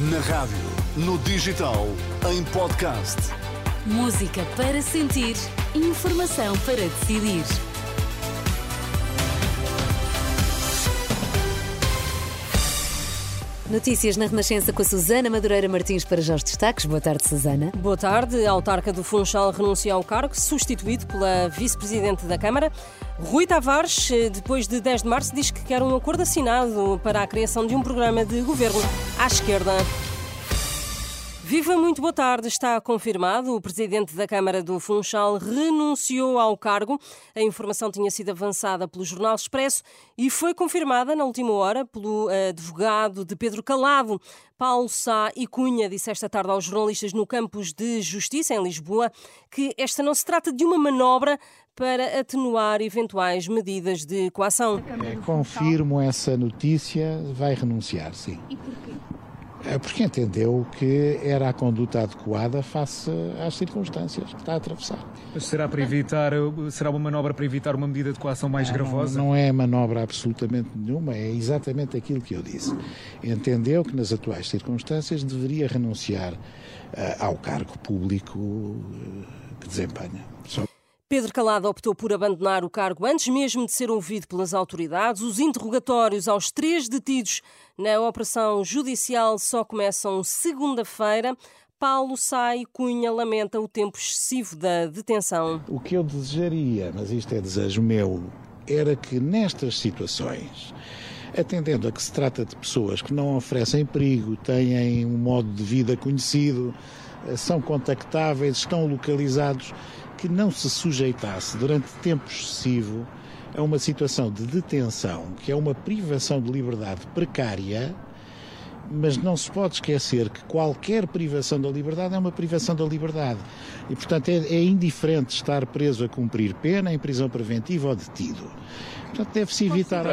Na rádio, no digital, em podcast. Música para sentir, informação para decidir. Notícias na Renascença com a Susana Madureira Martins para já os destaques. Boa tarde, Susana. Boa tarde. A autarca do Funchal renuncia ao cargo, substituído pela vice-presidente da Câmara. Rui Tavares, depois de 10 de março, diz que quer um acordo assinado para a criação de um programa de governo à esquerda. Viva, muito boa tarde. Está confirmado. O presidente da Câmara do Funchal renunciou ao cargo. A informação tinha sido avançada pelo Jornal Expresso e foi confirmada na última hora pelo advogado de Pedro Calado. Paulo Sá e Cunha disse esta tarde aos jornalistas no Campus de Justiça, em Lisboa, que esta não se trata de uma manobra para atenuar eventuais medidas de coação. É, confirmo essa notícia, vai renunciar, sim. E porquê? É porque entendeu que era a conduta adequada face às circunstâncias que está a atravessar. Mas será para evitar, será uma manobra para evitar uma medida de coação mais não, gravosa? Não, não é manobra absolutamente nenhuma, é exatamente aquilo que eu disse. Entendeu que nas atuais circunstâncias deveria renunciar uh, ao cargo público uh, que desempenha. Só Pedro Calado optou por abandonar o cargo antes mesmo de ser ouvido pelas autoridades. Os interrogatórios aos três detidos na operação judicial só começam segunda-feira. Paulo Sai Cunha lamenta o tempo excessivo da detenção. O que eu desejaria, mas isto é desejo meu, era que nestas situações, atendendo a que se trata de pessoas que não oferecem perigo, têm um modo de vida conhecido, são contactáveis, estão localizados, que não se sujeitasse durante tempo excessivo a uma situação de detenção, que é uma privação de liberdade precária, mas não se pode esquecer que qualquer privação da liberdade é uma privação da liberdade. E, portanto, é, é indiferente estar preso a cumprir pena em prisão preventiva ou detido. Portanto, deve-se evitar.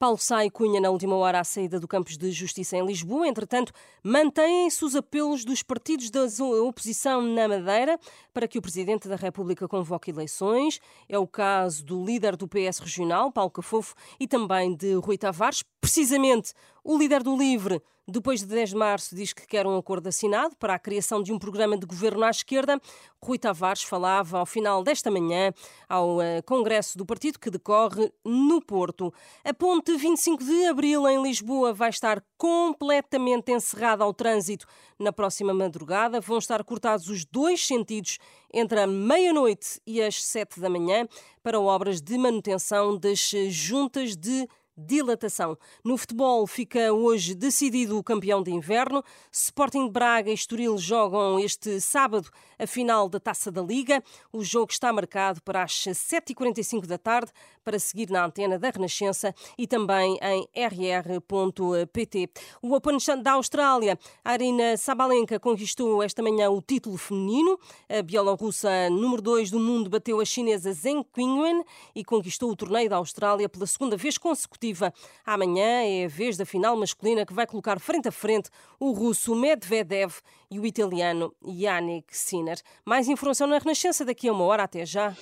Paulo Sá e Cunha na última hora à saída do Campos de Justiça em Lisboa. Entretanto, mantêm-se os apelos dos partidos da oposição na Madeira para que o Presidente da República convoque eleições. É o caso do líder do PS regional, Paulo Cafofo, e também de Rui Tavares. Precisamente, o líder do LIVRE, depois de 10 de março, diz que quer um acordo assinado para a criação de um programa de governo à esquerda. Rui Tavares falava ao final desta manhã ao uh, Congresso do Partido que decorre no Porto. A ponte 25 de abril em Lisboa vai estar completamente encerrada ao trânsito na próxima madrugada. Vão estar cortados os dois sentidos entre a meia-noite e as sete da manhã para obras de manutenção das juntas de dilatação. No futebol fica hoje decidido o campeão de inverno. Sporting de Braga e Estoril jogam este sábado a final da Taça da Liga. O jogo está marcado para as 7h45 da tarde para seguir na antena da Renascença e também em rr.pt. O Open da Austrália, a Arina Sabalenka conquistou esta manhã o título feminino. A bielorrussa número 2 do mundo bateu a chinesa Zheng Qinwen e conquistou o torneio da Austrália pela segunda vez consecutiva Amanhã é a vez da final masculina que vai colocar frente a frente o russo Medvedev e o italiano Yannick Sinner. Mais informação na Renascença daqui a uma hora. Até já.